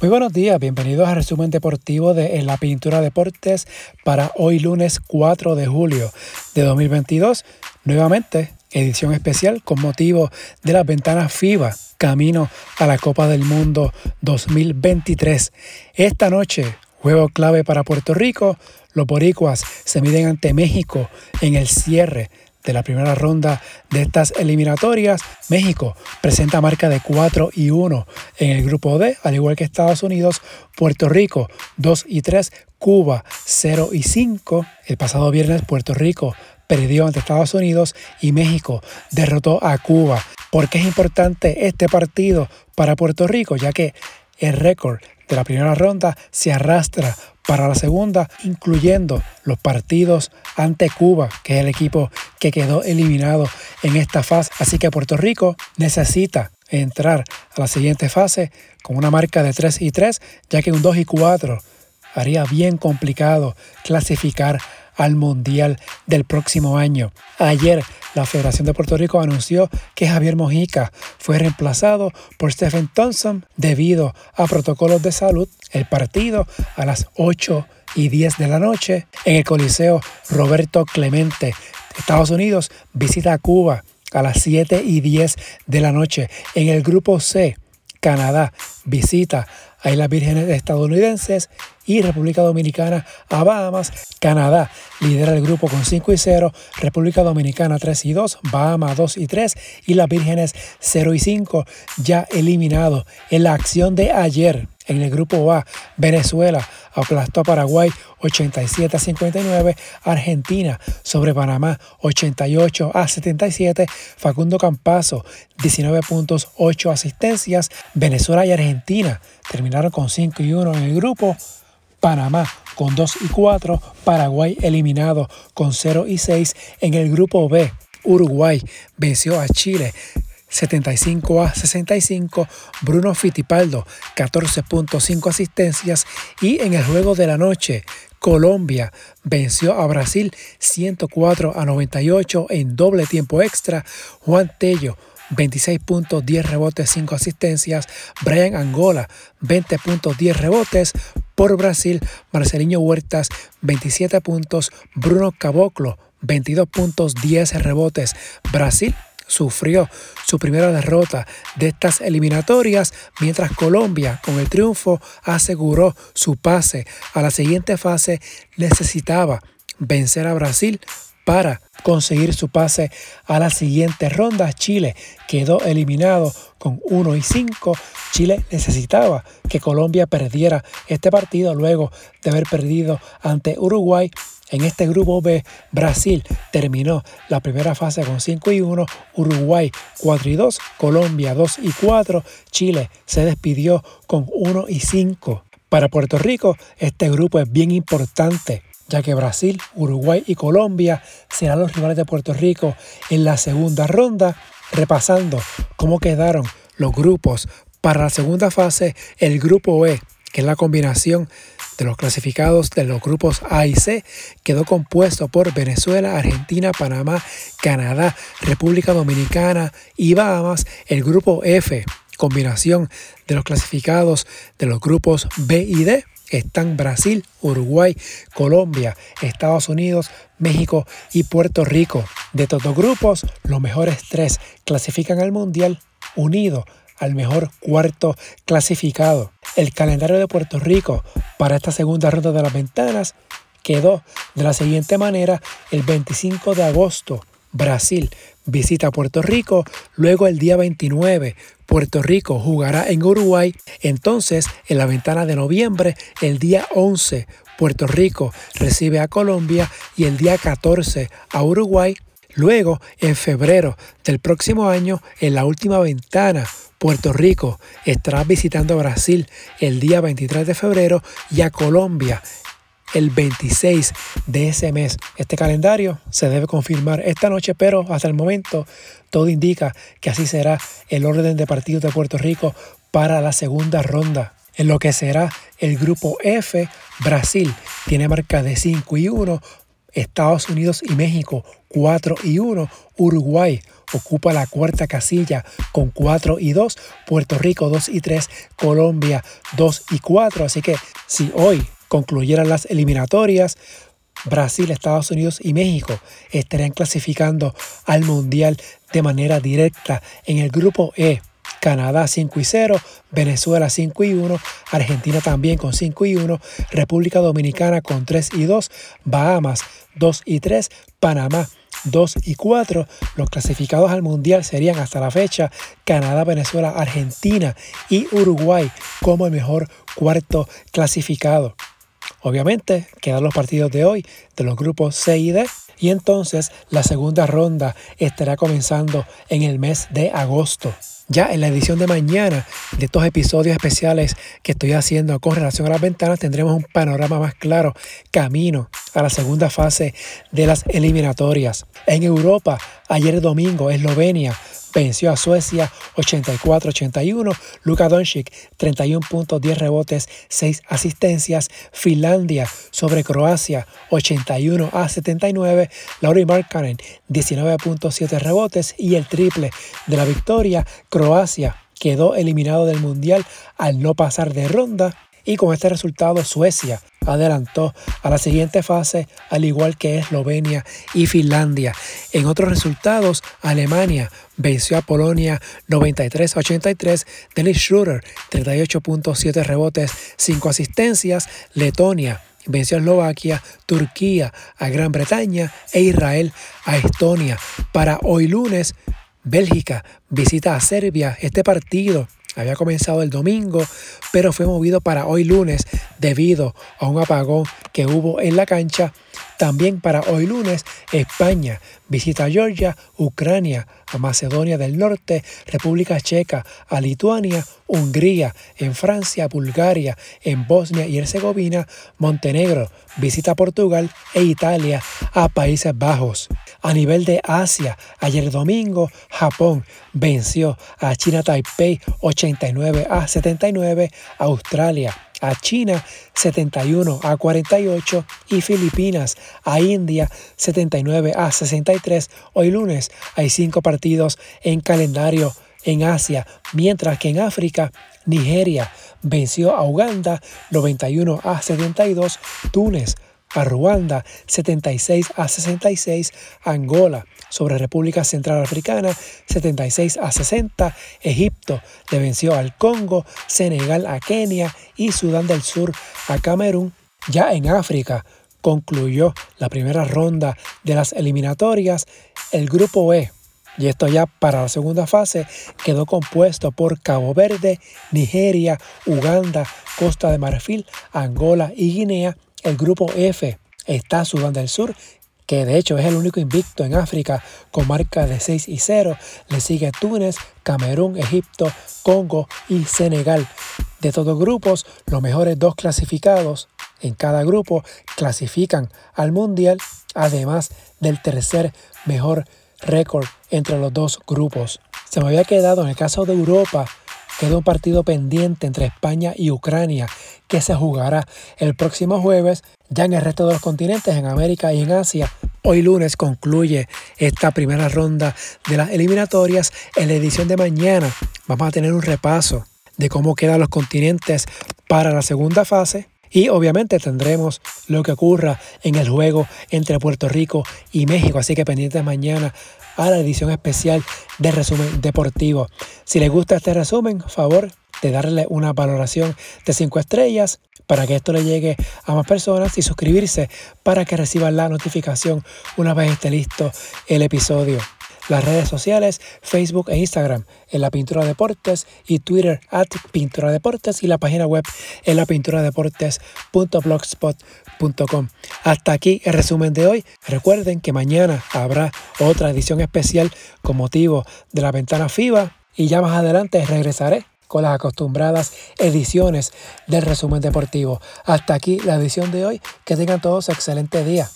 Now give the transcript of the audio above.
Muy buenos días, bienvenidos al resumen deportivo de En la Pintura Deportes para hoy lunes 4 de julio de 2022. Nuevamente, edición especial con motivo de las ventanas FIBA camino a la Copa del Mundo 2023. Esta noche, juego clave para Puerto Rico, los boricuas se miden ante México en el cierre de la primera ronda de estas eliminatorias, México presenta marca de 4 y 1 en el grupo D, al igual que Estados Unidos, Puerto Rico 2 y 3, Cuba 0 y 5. El pasado viernes Puerto Rico perdió ante Estados Unidos y México derrotó a Cuba. ¿Por qué es importante este partido para Puerto Rico? Ya que el récord de la primera ronda se arrastra para la segunda, incluyendo los partidos ante Cuba, que es el equipo que quedó eliminado en esta fase. Así que Puerto Rico necesita entrar a la siguiente fase con una marca de 3 y 3, ya que un 2 y 4 haría bien complicado clasificar al Mundial del próximo año. Ayer la Federación de Puerto Rico anunció que Javier Mojica fue reemplazado por Stephen Thompson debido a protocolos de salud. El partido a las 8 y 10 de la noche en el Coliseo Roberto Clemente. Estados Unidos visita a Cuba a las 7 y 10 de la noche. En el grupo C, Canadá visita a las Vírgenes estadounidenses y República Dominicana a Bahamas. Canadá lidera el grupo con 5 y 0, República Dominicana 3 y 2, Bahamas 2 y 3 y las Vírgenes 0 y 5 ya eliminado en la acción de ayer. En el grupo A, Venezuela aplastó a Paraguay 87 a 59, Argentina sobre Panamá 88 a 77, Facundo Campazo 19 puntos, 8 asistencias, Venezuela y Argentina terminaron con 5 y 1 en el grupo, Panamá con 2 y 4, Paraguay eliminado con 0 y 6 en el grupo B. Uruguay venció a Chile 75 a 65, Bruno Fittipaldo 14.5 asistencias y en el juego de la noche Colombia venció a Brasil 104 a 98 en doble tiempo extra, Juan Tello 26 puntos, 10 rebotes, 5 asistencias. Brian Angola, 20 puntos, 10 rebotes. Por Brasil, Marcelinho Huertas, 27 puntos. Bruno Caboclo, 22 puntos, 10 rebotes. Brasil sufrió su primera derrota de estas eliminatorias, mientras Colombia, con el triunfo, aseguró su pase a la siguiente fase, necesitaba vencer a Brasil para conseguir su pase a la siguiente ronda. Chile quedó eliminado con 1 y 5. Chile necesitaba que Colombia perdiera este partido luego de haber perdido ante Uruguay en este grupo B, Brasil terminó la primera fase con 5 y 1, Uruguay 4 y 2, Colombia 2 y 4, Chile se despidió con 1 y 5. Para Puerto Rico, este grupo es bien importante, ya que Brasil, Uruguay y Colombia serán los rivales de Puerto Rico en la segunda ronda, repasando cómo quedaron los grupos para la segunda fase, el grupo E, que es la combinación de los clasificados de los grupos A y C quedó compuesto por Venezuela, Argentina, Panamá, Canadá, República Dominicana y Bahamas. El grupo F, combinación de los clasificados de los grupos B y D, están Brasil, Uruguay, Colombia, Estados Unidos, México y Puerto Rico. De todos los grupos, los mejores tres clasifican al Mundial unido al mejor cuarto clasificado. El calendario de Puerto Rico para esta segunda ronda de las ventanas quedó de la siguiente manera el 25 de agosto. Brasil visita Puerto Rico, luego el día 29 Puerto Rico jugará en Uruguay, entonces en la ventana de noviembre, el día 11 Puerto Rico recibe a Colombia y el día 14 a Uruguay, luego en febrero del próximo año en la última ventana Puerto Rico estará visitando Brasil el día 23 de febrero y a Colombia el 26 de ese mes. Este calendario se debe confirmar esta noche, pero hasta el momento todo indica que así será el orden de partidos de Puerto Rico para la segunda ronda. En lo que será el grupo F, Brasil tiene marca de 5 y 1, Estados Unidos y México 4 y 1, Uruguay ocupa la cuarta casilla con 4 y 2, Puerto Rico 2 y 3, Colombia 2 y 4. Así que si hoy concluyeran las eliminatorias, Brasil, Estados Unidos y México estarían clasificando al Mundial de manera directa en el grupo E. Canadá 5 y 0, Venezuela 5 y 1, Argentina también con 5 y 1, República Dominicana con 3 y 2, Bahamas 2 y 3, Panamá 2 y 4. Los clasificados al Mundial serían hasta la fecha Canadá, Venezuela, Argentina y Uruguay como el mejor cuarto clasificado. Obviamente quedan los partidos de hoy de los grupos C y D y entonces la segunda ronda estará comenzando en el mes de agosto. Ya en la edición de mañana de estos episodios especiales que estoy haciendo con relación a las ventanas tendremos un panorama más claro camino a la segunda fase de las eliminatorias. En Europa, ayer domingo, Eslovenia venció a Suecia 84-81, Luka Doncic 31 puntos, 10 rebotes, 6 asistencias, Finlandia sobre Croacia 81 a 79, Lauri Markkanen 19.7 rebotes y el triple de la victoria, Croacia quedó eliminado del Mundial al no pasar de ronda y con este resultado Suecia adelantó a la siguiente fase, al igual que Eslovenia y Finlandia. En otros resultados, Alemania venció a Polonia 93-83, Dennis Schroeder 38.7 rebotes, 5 asistencias, Letonia venció a Eslovaquia, Turquía a Gran Bretaña e Israel a Estonia. Para hoy lunes, Bélgica visita a Serbia. Este partido había comenzado el domingo, pero fue movido para hoy lunes debido a un apagón que hubo en la cancha. También para hoy lunes, España visita Georgia, Ucrania, a Macedonia del Norte, República Checa, a Lituania, Hungría, en Francia, Bulgaria, en Bosnia y Herzegovina, Montenegro visita Portugal e Italia a Países Bajos. A nivel de Asia, ayer domingo, Japón venció a China Taipei 89 a 79, Australia a China 71 a 48 y Filipinas a India 79 a 63. Hoy lunes hay cinco partidos en calendario en Asia, mientras que en África Nigeria venció a Uganda 91 a 72, Túnez a Ruanda 76 a 66, Angola sobre República Central Africana 76 a 60, Egipto le venció al Congo, Senegal a Kenia y Sudán del Sur a Camerún. Ya en África concluyó la primera ronda de las eliminatorias, el grupo E. Y esto ya para la segunda fase quedó compuesto por Cabo Verde, Nigeria, Uganda, Costa de Marfil, Angola y Guinea el grupo F está Sudán del Sur, que de hecho es el único invicto en África con marca de 6 y 0. Le sigue Túnez, Camerún, Egipto, Congo y Senegal. De todos grupos, los mejores dos clasificados en cada grupo clasifican al Mundial, además del tercer mejor récord entre los dos grupos. Se me había quedado en el caso de Europa queda un partido pendiente entre España y Ucrania que se jugará el próximo jueves. Ya en el resto de los continentes, en América y en Asia, Hoy lunes concluye esta primera ronda de las eliminatorias. En la edición de mañana vamos a tener un repaso de cómo quedan los continentes para la segunda fase. Y obviamente tendremos lo que ocurra en el juego entre Puerto Rico y México. Así que pendientes mañana a la edición especial de resumen deportivo. Si les gusta este resumen, favor de darle una valoración de 5 estrellas para que esto le llegue a más personas y suscribirse para que reciban la notificación una vez esté listo el episodio las redes sociales, Facebook e Instagram en la Pintura Deportes y Twitter at Pintura Deportes y la página web en la pintura deportes.blogspot.com. Hasta aquí el resumen de hoy. Recuerden que mañana habrá otra edición especial con motivo de la ventana FIBA y ya más adelante regresaré con las acostumbradas ediciones del resumen deportivo. Hasta aquí la edición de hoy. Que tengan todos excelente día.